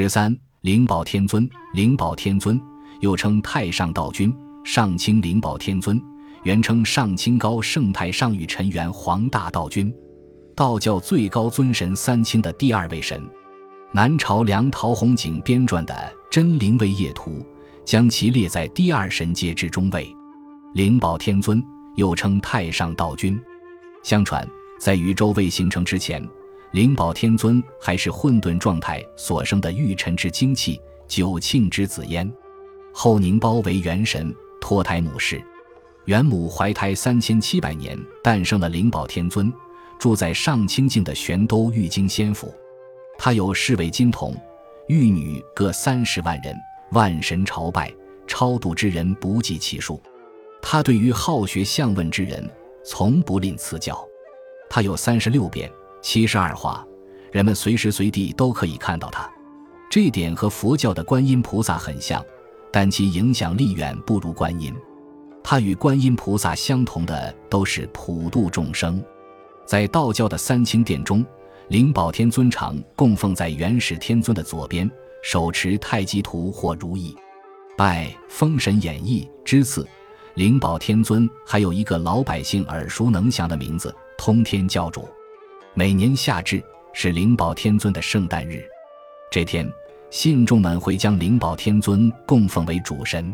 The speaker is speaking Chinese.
十三，灵宝天尊，灵宝天尊又称太上道君、上清灵宝天尊，原称上清高圣太上玉陈元皇大道君，道教最高尊神三清的第二位神。南朝梁陶弘景编撰的《真灵位业图》将其列在第二神阶之中位。灵宝天尊又称太上道君。相传，在宇宙未形成之前，灵宝天尊还是混沌状态所生的玉尘之精气，九庆之子焉。后凝包为元神，脱胎母氏。元母怀胎三千七百年，诞生了灵宝天尊，住在上清境的玄都玉京仙府。他有侍卫金童，玉女各三十万人，万神朝拜，超度之人不计其数。他对于好学相问之人，从不吝赐教。他有三十六变、七十二化，人们随时随地都可以看到他。这点和佛教的观音菩萨很像，但其影响力远不如观音。他与观音菩萨相同的都是普度众生。在道教的三清殿中，灵宝天尊常供奉在元始天尊的左边，手持太极图或如意。拜《封神演义》之次。灵宝天尊还有一个老百姓耳熟能详的名字——通天教主。每年夏至是灵宝天尊的圣诞日，这天信众们会将灵宝天尊供奉为主神。